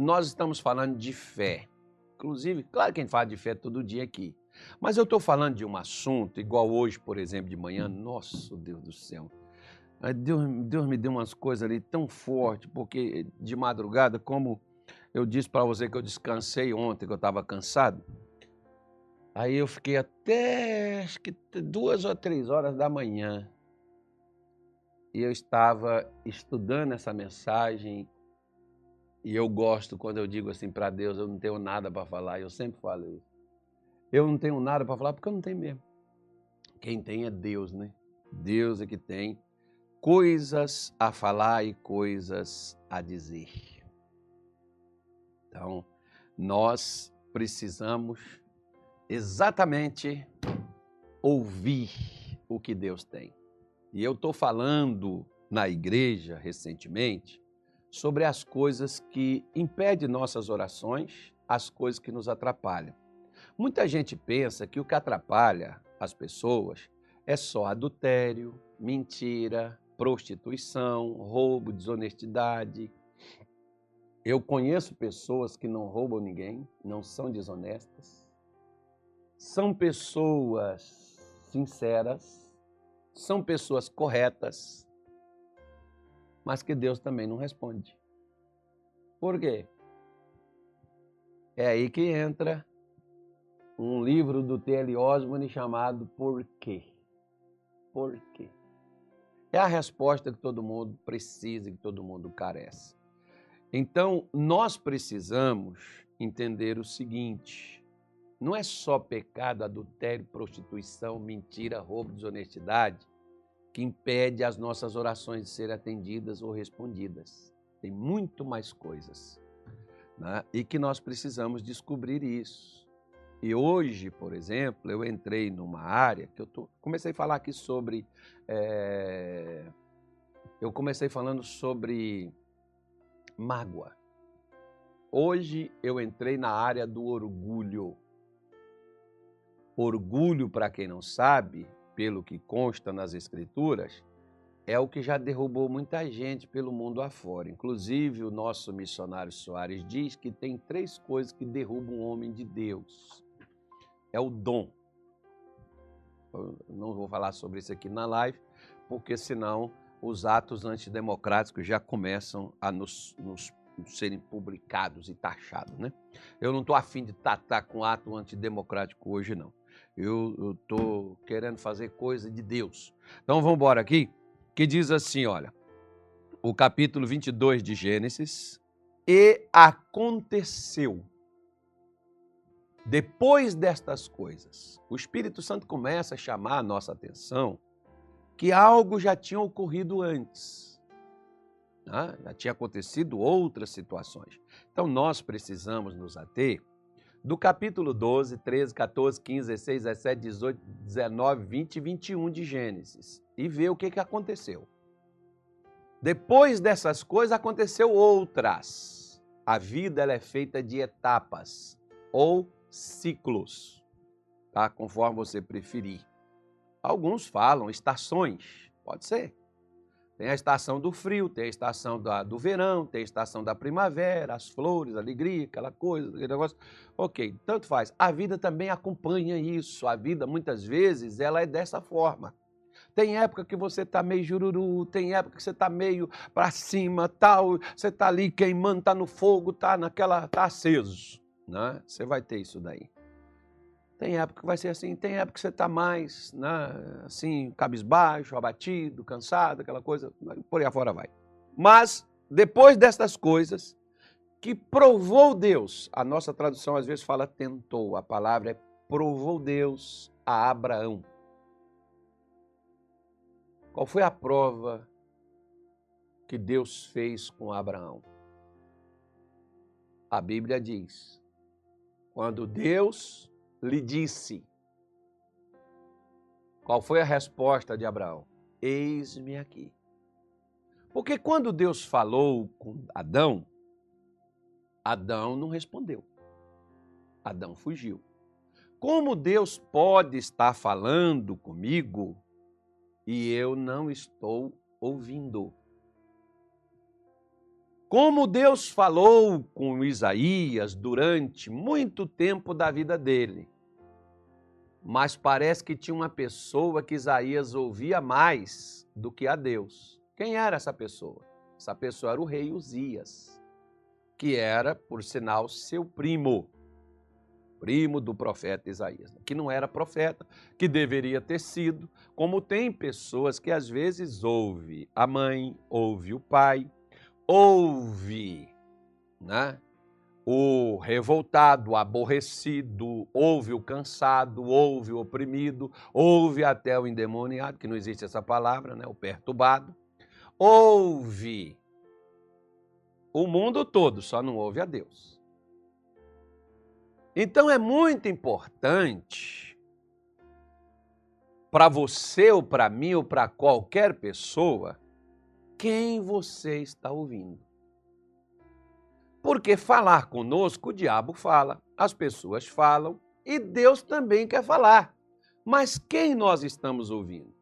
nós estamos falando de fé. Inclusive, claro que a gente fala de fé todo dia aqui. Mas eu estou falando de um assunto, igual hoje, por exemplo, de manhã. Nossa, Deus do céu. Deus, Deus me deu umas coisas ali tão fortes, porque de madrugada, como eu disse para você que eu descansei ontem, que eu estava cansado, aí eu fiquei até acho que duas ou três horas da manhã. E eu estava estudando essa mensagem e eu gosto quando eu digo assim para Deus, eu não tenho nada para falar, eu sempre falo isso. Eu não tenho nada para falar porque eu não tenho mesmo. Quem tem é Deus, né? Deus é que tem coisas a falar e coisas a dizer. Então, nós precisamos exatamente ouvir o que Deus tem. E eu estou falando na igreja recentemente sobre as coisas que impedem nossas orações, as coisas que nos atrapalham. Muita gente pensa que o que atrapalha as pessoas é só adultério, mentira, prostituição, roubo, desonestidade. Eu conheço pessoas que não roubam ninguém, não são desonestas. São pessoas sinceras, são pessoas corretas, mas que Deus também não responde. Por quê? É aí que entra um livro do T.L. Osborne chamado Por quê? Por quê? É a resposta que todo mundo precisa, que todo mundo carece. Então, nós precisamos entender o seguinte: não é só pecado, adultério, prostituição, mentira, roubo, desonestidade que impede as nossas orações de serem atendidas ou respondidas. Tem muito mais coisas. Né? E que nós precisamos descobrir isso. E hoje, por exemplo, eu entrei numa área que eu tô, comecei a falar aqui sobre. É, eu comecei falando sobre mágoa. Hoje eu entrei na área do orgulho. Orgulho, para quem não sabe, pelo que consta nas Escrituras, é o que já derrubou muita gente pelo mundo afora. Inclusive, o nosso missionário Soares diz que tem três coisas que derrubam um homem de Deus: é o dom. Eu não vou falar sobre isso aqui na live, porque senão os atos antidemocráticos já começam a nos, nos serem publicados e taxados. Né? Eu não estou afim de tratar com ato antidemocrático hoje, não. Eu estou querendo fazer coisa de Deus. Então vamos embora aqui, que diz assim, olha, o capítulo 22 de Gênesis, e aconteceu. Depois destas coisas, o Espírito Santo começa a chamar a nossa atenção que algo já tinha ocorrido antes. Né? Já tinha acontecido outras situações. Então nós precisamos nos ater do capítulo 12, 13, 14, 15, 16, 17, 18, 19, 20 e 21 de Gênesis e ver o que, que aconteceu. Depois dessas coisas, aconteceu outras. A vida ela é feita de etapas ou ciclos, tá? conforme você preferir. Alguns falam estações, pode ser. Tem a estação do frio, tem a estação da, do verão, tem a estação da primavera, as flores, a alegria, aquela coisa, aquele negócio. Ok, tanto faz. A vida também acompanha isso. A vida, muitas vezes, ela é dessa forma. Tem época que você está meio jururu, tem época que você está meio para cima, tal, você está ali queimando, está no fogo, está naquela, está aceso, né? Você vai ter isso daí. Tem época que vai ser assim, tem época que você está mais, né, assim, cabisbaixo, abatido, cansado, aquela coisa, por aí afora vai. Mas, depois destas coisas, que provou Deus, a nossa tradução às vezes fala tentou, a palavra é provou Deus a Abraão. Qual foi a prova que Deus fez com Abraão? A Bíblia diz: quando Deus lhe disse. Qual foi a resposta de Abraão? Eis-me aqui. Porque quando Deus falou com Adão, Adão não respondeu. Adão fugiu. Como Deus pode estar falando comigo e eu não estou ouvindo? Como Deus falou com Isaías durante muito tempo da vida dele. Mas parece que tinha uma pessoa que Isaías ouvia mais do que a Deus. Quem era essa pessoa? Essa pessoa era o rei Uzias, que era, por sinal, seu primo primo do profeta Isaías, que não era profeta, que deveria ter sido, como tem pessoas que às vezes ouve a mãe, ouve o pai, ouve né, o revoltado, o aborrecido, ouve o cansado, ouve o oprimido, ouve até o endemoniado, que não existe essa palavra, né, o perturbado, ouve o mundo todo, só não ouve a Deus. Então é muito importante para você ou para mim ou para qualquer pessoa quem você está ouvindo. Porque falar conosco, o diabo fala, as pessoas falam e Deus também quer falar. Mas quem nós estamos ouvindo?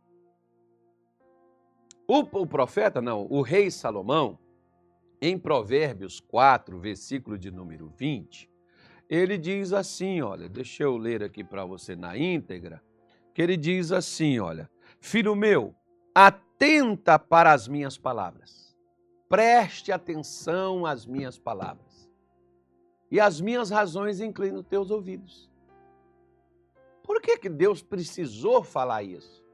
O, o profeta, não, o rei Salomão, em Provérbios 4, versículo de número 20, ele diz assim, olha, deixa eu ler aqui para você na íntegra, que ele diz assim, olha, filho meu, atenta para as minhas palavras, preste atenção às minhas palavras, e as minhas razões inclinam teus ouvidos. Por que, que Deus precisou falar isso?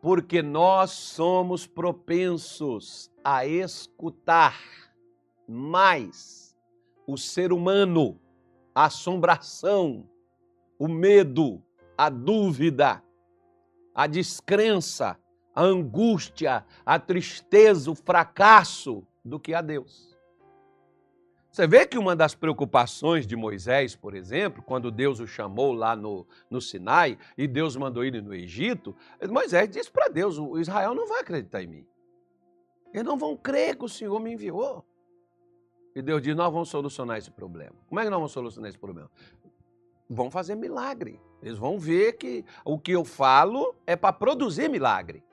Porque nós somos propensos a escutar mais o ser humano a assombração, o medo, a dúvida, a descrença, a angústia, a tristeza, o fracasso do que a Deus. Você vê que uma das preocupações de Moisés, por exemplo, quando Deus o chamou lá no, no Sinai e Deus mandou ele no Egito, Moisés disse para Deus: o Israel não vai acreditar em mim. Eles não vão crer que o Senhor me enviou. E Deus diz: Nós vamos solucionar esse problema. Como é que nós vamos solucionar esse problema? Vão fazer milagre. Eles vão ver que o que eu falo é para produzir milagre.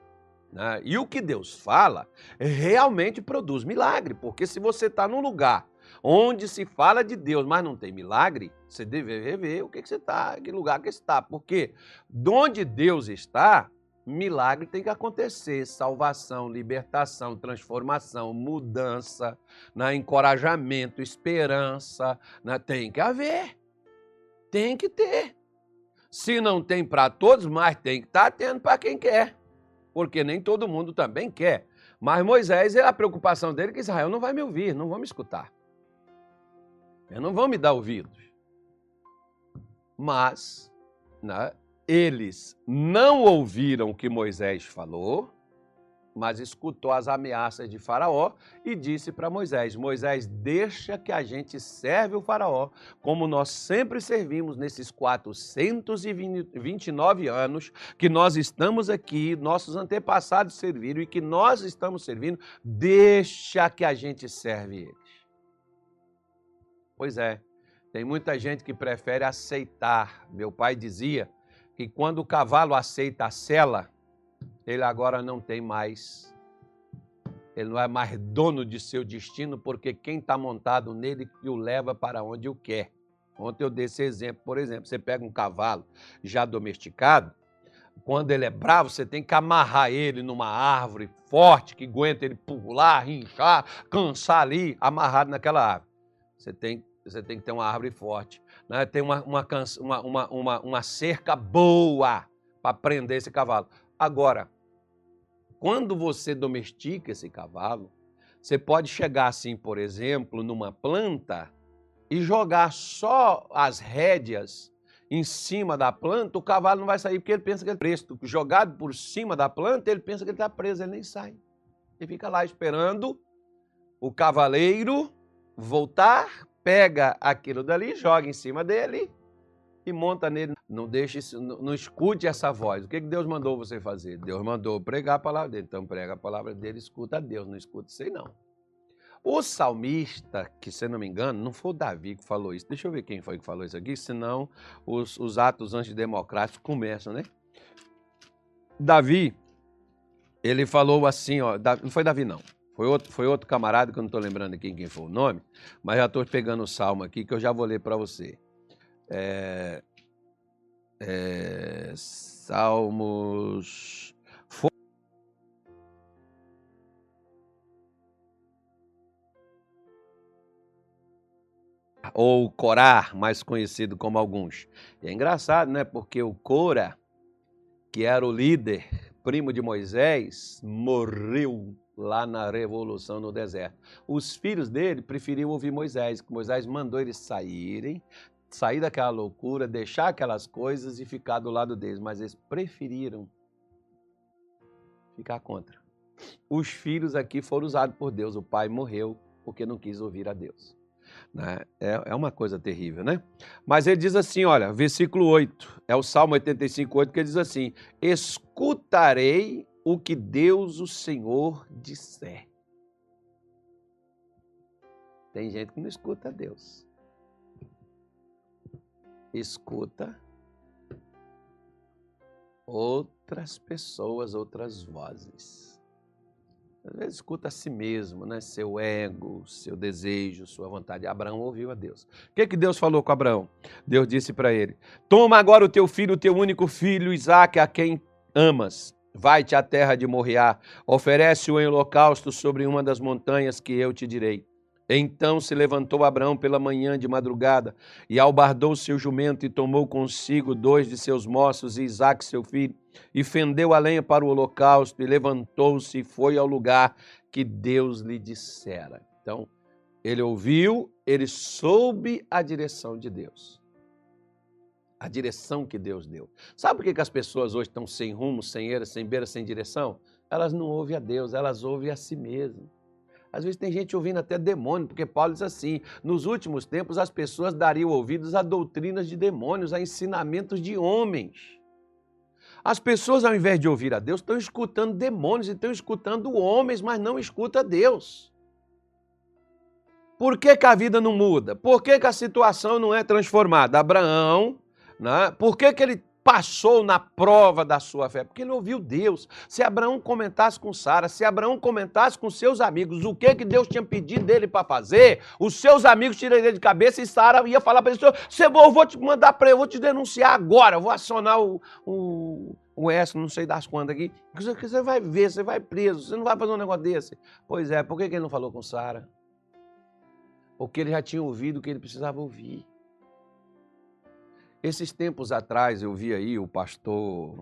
Né? E o que Deus fala realmente produz milagre. Porque se você está num lugar onde se fala de Deus, mas não tem milagre, você deve rever o que, que você está, que lugar que está. Porque onde Deus está, milagre tem que acontecer, salvação, libertação, transformação, mudança, né, encorajamento, esperança, né, tem que haver, tem que ter. Se não tem para todos, mas tem que estar tá tendo para quem quer, porque nem todo mundo também quer. Mas Moisés, a preocupação dele é que Israel não vai me ouvir, não vão me escutar. Eles não vão me dar ouvidos. Mas, né, eles não ouviram o que Moisés falou, mas escutou as ameaças de Faraó e disse para Moisés: Moisés, deixa que a gente serve o Faraó, como nós sempre servimos nesses 429 anos que nós estamos aqui, nossos antepassados serviram e que nós estamos servindo, deixa que a gente serve eles. Pois é, tem muita gente que prefere aceitar. Meu pai dizia que quando o cavalo aceita a sela, ele agora não tem mais, ele não é mais dono de seu destino, porque quem está montado nele o leva para onde o quer. Ontem eu dei esse exemplo, por exemplo, você pega um cavalo já domesticado, quando ele é bravo, você tem que amarrar ele numa árvore forte que aguenta ele pular, rinchar, cansar ali, amarrado naquela árvore. Você tem, você tem que ter uma árvore forte né, tem uma, uma, uma, uma, uma cerca boa para prender esse cavalo. Agora, quando você domestica esse cavalo, você pode chegar assim, por exemplo, numa planta e jogar só as rédeas em cima da planta, o cavalo não vai sair porque ele pensa que ele é preso. Jogado por cima da planta, ele pensa que ele está preso, ele nem sai. Ele fica lá esperando o cavaleiro voltar pega aquilo dali, joga em cima dele e monta nele. Não deixe não, escute essa voz. O que Deus mandou você fazer? Deus mandou pregar a palavra dele. Então prega a palavra dele, escuta a Deus, não escuta aí não. O salmista, que se não me engano, não foi o Davi que falou isso. Deixa eu ver quem foi que falou isso aqui, senão os, os atos antidemocráticos começam, né? Davi, ele falou assim, ó, não foi Davi não, Foi outro, foi outro camarada que eu não estou lembrando aqui quem foi o nome, mas já estou pegando o salmo aqui que eu já vou ler para você. É, é, Salmos. Ou Corá, mais conhecido como alguns. E é engraçado, né? Porque o Cora, que era o líder, primo de Moisés, morreu lá na revolução no deserto. Os filhos dele preferiam ouvir Moisés, que Moisés mandou eles saírem, sair daquela loucura, deixar aquelas coisas e ficar do lado deles, mas eles preferiram ficar contra. Os filhos aqui foram usados por Deus, o pai morreu porque não quis ouvir a Deus. Né? É, é uma coisa terrível, né? Mas ele diz assim, olha, versículo 8, é o Salmo 85, 8, que ele diz assim: Escutarei o que Deus, o Senhor, disser. Tem gente que não escuta Deus escuta outras pessoas, outras vozes. Às vezes escuta a si mesmo, né? seu ego, seu desejo, sua vontade. Abraão ouviu a Deus. O que, que Deus falou com Abraão? Deus disse para ele: Toma agora o teu filho, o teu único filho, Isaque, a quem amas. Vai-te à terra de Moriá, oferece-o em holocausto sobre uma das montanhas que eu te direi. Então se levantou Abraão pela manhã de madrugada e albardou seu jumento e tomou consigo dois de seus moços e Isaque seu filho e fendeu a lenha para o holocausto e levantou-se e foi ao lugar que Deus lhe dissera. Então, ele ouviu, ele soube a direção de Deus. A direção que Deus deu. Sabe por que, as pessoas hoje estão sem rumo, sem eira, sem beira, sem direção? Elas não ouvem a Deus, elas ouvem a si mesmas. Às vezes tem gente ouvindo até demônio, porque Paulo diz assim: nos últimos tempos as pessoas dariam ouvidos a doutrinas de demônios, a ensinamentos de homens. As pessoas, ao invés de ouvir a Deus, estão escutando demônios e estão escutando homens, mas não escuta Deus. Por que, que a vida não muda? Por que, que a situação não é transformada? Abraão, né? por que, que ele passou na prova da sua fé? Porque ele ouviu Deus. Se Abraão comentasse com Sara, se Abraão comentasse com seus amigos o que, que Deus tinha pedido dele para fazer, os seus amigos tirariam de cabeça e Sara ia falar para ele: eu vou te mandar para eu vou te denunciar agora, vou acionar o, o, o S, não sei das quantas aqui. Você vai ver, você vai preso, você não vai fazer um negócio desse. Pois é, por que, que ele não falou com Sara? Porque ele já tinha ouvido o que ele precisava ouvir. Esses tempos atrás eu vi aí o pastor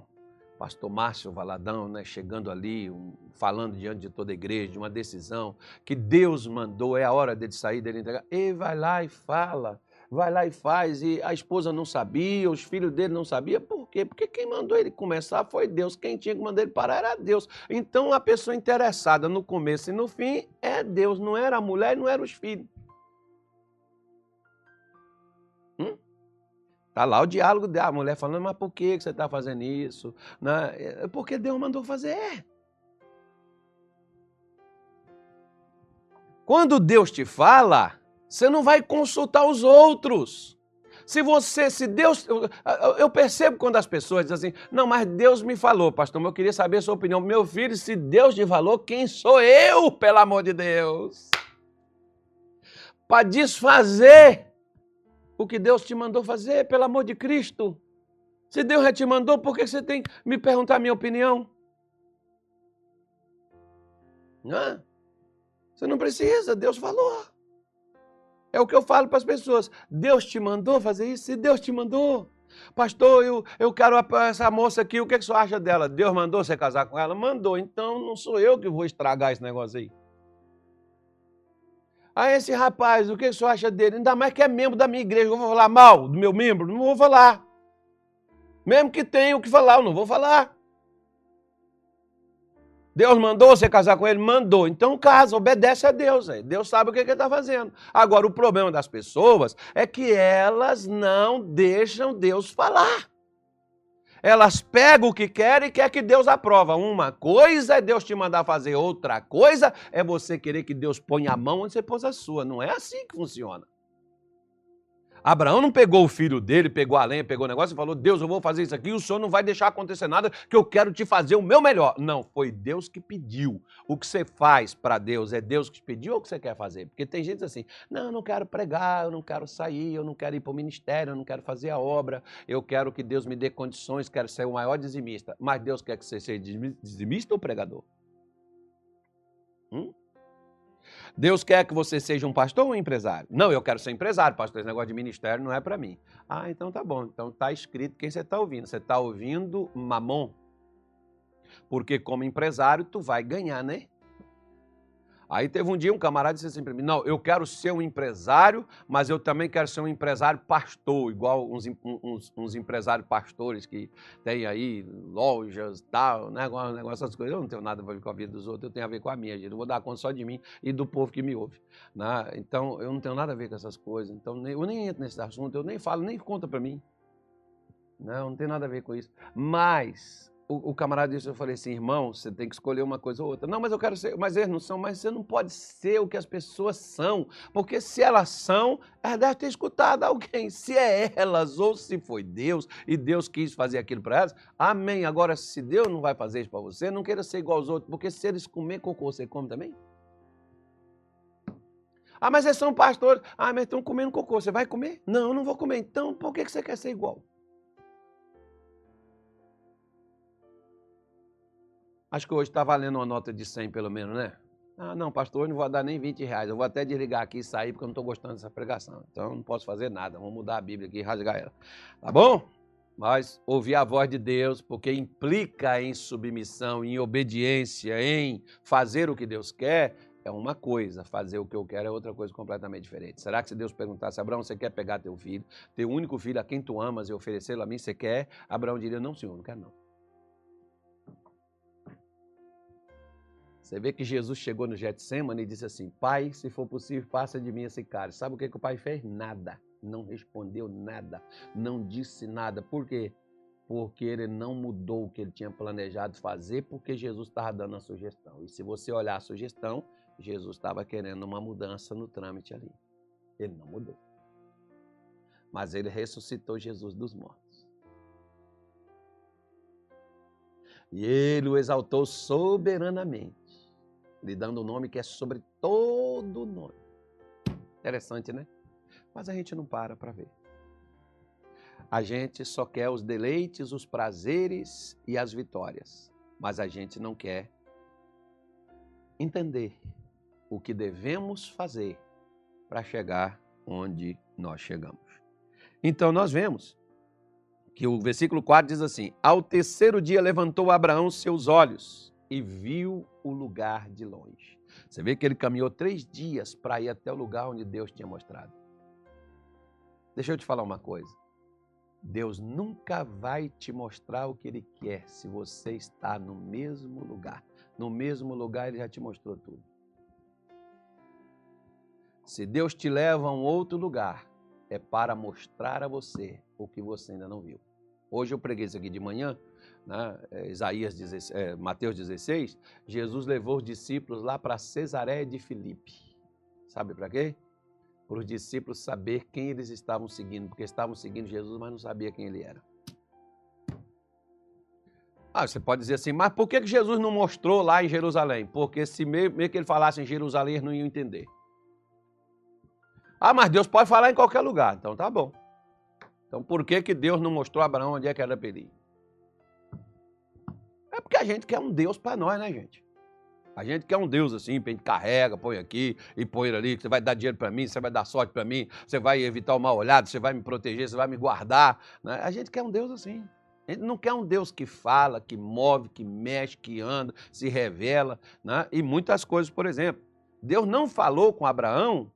pastor Márcio Valadão, né, chegando ali, um, falando diante de toda a igreja de uma decisão que Deus mandou, é a hora dele sair, dele entregar. E vai lá e fala, vai lá e faz. E a esposa não sabia, os filhos dele não sabiam. Por quê? Porque quem mandou ele começar foi Deus. Quem tinha que mandar ele parar era Deus. Então a pessoa interessada no começo e no fim é Deus, não era a mulher e não eram os filhos. Está lá o diálogo da mulher falando, mas por que você está fazendo isso? Né? É porque Deus mandou fazer. Quando Deus te fala, você não vai consultar os outros. Se você, se Deus. Eu percebo quando as pessoas dizem assim, não, mas Deus me falou, pastor, mas eu queria saber a sua opinião. Meu filho, se Deus te falou, quem sou eu, pelo amor de Deus? Para desfazer o que Deus te mandou fazer, pelo amor de Cristo. Se Deus já te mandou, por que você tem que me perguntar a minha opinião? Não, você não precisa, Deus falou. É o que eu falo para as pessoas. Deus te mandou fazer isso? Se Deus te mandou. Pastor, eu, eu quero essa moça aqui, o que, que você acha dela? Deus mandou você casar com ela? Mandou, então não sou eu que vou estragar esse negócio aí. Ah, esse rapaz, o que você acha dele? Ainda mais que é membro da minha igreja. Eu vou falar mal do meu membro? Não vou falar. Mesmo que tenha o que falar, eu não vou falar. Deus mandou você casar com ele? Mandou. Então casa, obedece a Deus. Aí. Deus sabe o que ele está fazendo. Agora, o problema das pessoas é que elas não deixam Deus falar. Elas pegam o que querem e quer que Deus aprova. Uma coisa é Deus te mandar fazer, outra coisa é você querer que Deus ponha a mão onde você pôs a sua. Não é assim que funciona. Abraão não pegou o filho dele, pegou a lenha, pegou o negócio e falou: Deus, eu vou fazer isso aqui, o senhor não vai deixar acontecer nada, que eu quero te fazer o meu melhor. Não, foi Deus que pediu. O que você faz para Deus é Deus que te pediu ou o que você quer fazer? Porque tem gente assim: não, eu não quero pregar, eu não quero sair, eu não quero ir para o ministério, eu não quero fazer a obra, eu quero que Deus me dê condições, quero ser o maior dizimista. Mas Deus quer que você seja dizimista ou pregador? Hum? Deus quer que você seja um pastor ou um empresário? Não, eu quero ser empresário, pastor. Esse negócio de ministério não é para mim. Ah, então tá bom. Então tá escrito quem você está ouvindo. Você está ouvindo Mamon. Porque como empresário, tu vai ganhar, né? Aí teve um dia um camarada disse assim para mim: Não, eu quero ser um empresário, mas eu também quero ser um empresário pastor, igual uns, uns, uns empresários pastores que tem aí lojas, tal, negócio, negócio, essas coisas. Eu não tenho nada a ver com a vida dos outros, eu tenho a ver com a minha, gente. Eu vou dar conta só de mim e do povo que me ouve. Né? Então, eu não tenho nada a ver com essas coisas. Então, eu nem entro nesse assunto, eu nem falo, nem conta para mim. Não, não tem nada a ver com isso. Mas o, o, camarada disse, eu falei assim, irmão, você tem que escolher uma coisa ou outra. Não, mas eu quero ser, mas eles não são, mas você não pode ser o que as pessoas são, porque se elas são, elas devem ter escutado alguém. Se é elas ou se foi Deus e Deus quis fazer aquilo para elas, amém. Agora, se Deus não vai fazer isso para você, não queira ser igual aos outros, porque se eles comer cocô, você come também? Ah, mas eles são pastores. Ah, mas estão comendo cocô, você vai comer? Não, eu não vou comer. Então, por que você quer ser igual? Acho que hoje está valendo uma nota de 100 pelo menos, né? Ah, não, pastor, hoje não vou dar nem 20 reais. Eu vou até desligar aqui e sair porque eu não estou gostando dessa pregação. Então não posso fazer nada. Vamos mudar a Bíblia aqui e rasgar ela. Tá bom? Mas ouvir a voz de Deus, porque implica em submissão, em obediência, em fazer o que Deus quer, é uma coisa. Fazer o que eu quero é outra coisa completamente diferente. Será que se Deus perguntasse, Abraão, você quer pegar teu filho, teu único filho a quem tu amas e oferecê-lo a mim, você quer? Abraão diria, não, senhor, não quero não. Você vê que Jesus chegou no Getsemane e disse assim: Pai, se for possível, passa de mim esse cálice. Sabe o que, que o pai fez? Nada. Não respondeu nada. Não disse nada. Por quê? Porque ele não mudou o que ele tinha planejado fazer, porque Jesus estava dando a sugestão. E se você olhar a sugestão, Jesus estava querendo uma mudança no trâmite ali. Ele não mudou. Mas ele ressuscitou Jesus dos mortos. E ele o exaltou soberanamente lhe dando um nome que é sobre todo nome. Interessante, né? Mas a gente não para para ver. A gente só quer os deleites, os prazeres e as vitórias, mas a gente não quer entender o que devemos fazer para chegar onde nós chegamos. Então nós vemos que o versículo 4 diz assim: Ao terceiro dia levantou Abraão seus olhos e viu o lugar de longe. Você vê que ele caminhou três dias para ir até o lugar onde Deus tinha mostrado. Deixa eu te falar uma coisa. Deus nunca vai te mostrar o que Ele quer se você está no mesmo lugar. No mesmo lugar, Ele já te mostrou tudo. Se Deus te leva a um outro lugar, é para mostrar a você o que você ainda não viu. Hoje eu preguei isso aqui de manhã né, é, Isaías 16, é, Mateus 16, Jesus levou os discípulos lá para Cesareia de Filipe. Sabe para quê? Para os discípulos saber quem eles estavam seguindo, porque estavam seguindo Jesus, mas não sabia quem ele era. Ah, você pode dizer assim, mas por que Jesus não mostrou lá em Jerusalém? Porque se meio, meio que ele falasse em Jerusalém, eles não iam entender. Ah, mas Deus pode falar em qualquer lugar. Então tá bom. Então por que, que Deus não mostrou a Abraão onde é que era para ir? É porque a gente quer um Deus para nós, né, gente? A gente quer um Deus assim, a gente carrega, põe aqui e põe ali, que você vai dar dinheiro para mim, você vai dar sorte para mim, você vai evitar o mal olhado, você vai me proteger, você vai me guardar. Né? A gente quer um Deus assim. A gente não quer um Deus que fala, que move, que mexe, que anda, se revela, né? e muitas coisas, por exemplo. Deus não falou com Abraão,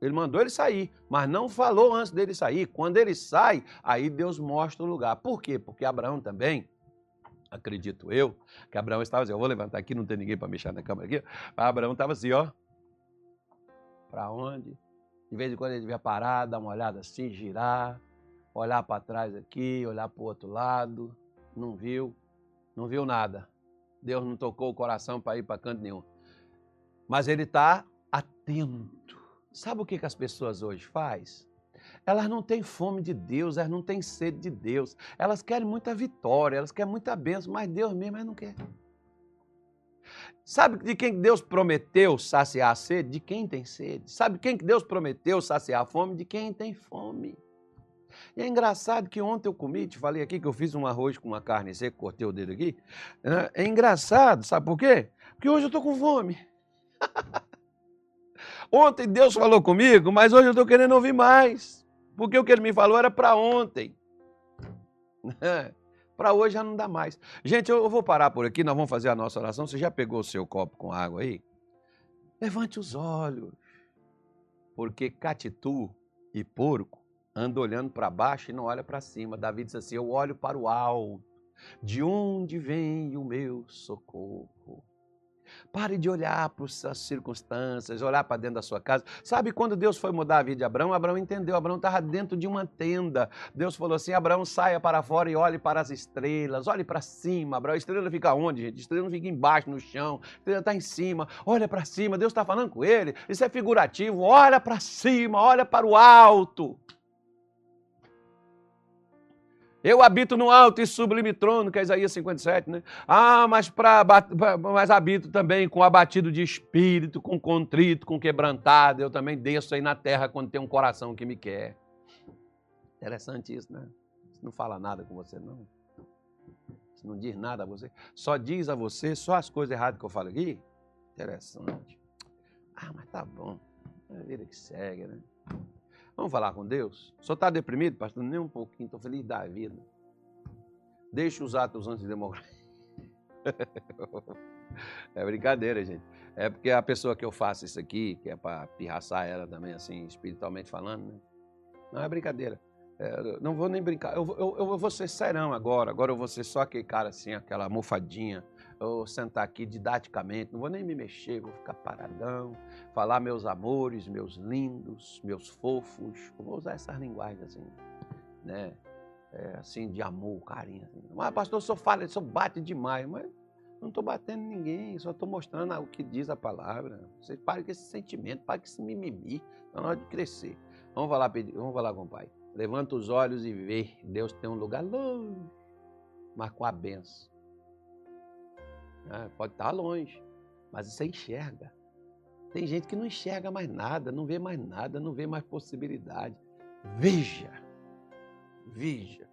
ele mandou ele sair, mas não falou antes dele sair. Quando ele sai, aí Deus mostra o lugar. Por quê? Porque Abraão também acredito eu, que Abraão estava assim, eu vou levantar aqui, não tem ninguém para mexer na câmera aqui. Abraão estava assim, ó. Para onde? De vez em quando ele devia parar, dar uma olhada assim, girar, olhar para trás aqui, olhar para o outro lado. Não viu, não viu nada. Deus não tocou o coração para ir para canto nenhum. Mas ele está atento. Sabe o que, que as pessoas hoje faz? Elas não têm fome de Deus, elas não têm sede de Deus. Elas querem muita vitória, elas querem muita bênção, mas Deus mesmo não quer. Sabe de quem Deus prometeu saciar a sede? De quem tem sede. Sabe quem que Deus prometeu saciar a fome? De quem tem fome. E é engraçado que ontem eu comi, te falei aqui que eu fiz um arroz com uma carne seca, cortei o dedo aqui. É engraçado, sabe por quê? Porque hoje eu estou com fome. ontem Deus falou comigo, mas hoje eu estou querendo ouvir mais. Porque o que ele me falou era para ontem. para hoje já não dá mais. Gente, eu vou parar por aqui, nós vamos fazer a nossa oração. Você já pegou o seu copo com água aí? Levante os olhos. Porque catitu e porco anda olhando para baixo e não olha para cima. Davi diz assim: Eu olho para o alto, de onde vem o meu socorro? Pare de olhar para as circunstâncias, olhar para dentro da sua casa. Sabe quando Deus foi mudar a vida de Abraão? Abraão entendeu. Abraão estava dentro de uma tenda. Deus falou assim: Abraão, saia para fora e olhe para as estrelas. Olhe para cima. Abraão, estrela fica onde, gente? Estrela não fica embaixo, no chão. Estrela está em cima. Olha para cima. Deus está falando com ele. Isso é figurativo. Olha para cima, olha para o alto. Eu habito no alto e sublime trono, que é Isaías 57, né? Ah, mas, pra, mas habito também com abatido de espírito, com contrito, com quebrantado. Eu também desço aí na terra quando tem um coração que me quer. Interessante isso, né? Isso não fala nada com você, não. Isso não diz nada a você. Só diz a você só as coisas erradas que eu falo aqui. Interessante. Ah, mas tá bom. É a vida que segue, né? Vamos falar com Deus? Só está deprimido, pastor? Nem um pouquinho, estou feliz da vida. Deixe os atos antidemocráticos. é brincadeira, gente. É porque a pessoa que eu faço isso aqui, que é para pirraçar ela também, assim, espiritualmente falando, né? Não é brincadeira. É, não vou nem brincar. Eu, eu, eu vou ser serão agora. Agora eu vou ser só aquele cara assim, aquela almofadinha eu vou sentar aqui didaticamente, não vou nem me mexer, vou ficar paradão, falar meus amores, meus lindos, meus fofos. Eu vou usar essas linguagens assim, né? É, assim, de amor, carinho. Assim. Mas, pastor, só fala, só bate demais, mas não estou batendo ninguém, só estou mostrando o que diz a palavra. Vocês parem com esse sentimento, parem com esse mimimi, está na hora de crescer. Vamos falar, vamos falar com o Pai. Levanta os olhos e vê, Deus tem um lugar longe, mas com a benção. Né? Pode estar longe, mas você enxerga. Tem gente que não enxerga mais nada, não vê mais nada, não vê mais possibilidade. Veja, veja.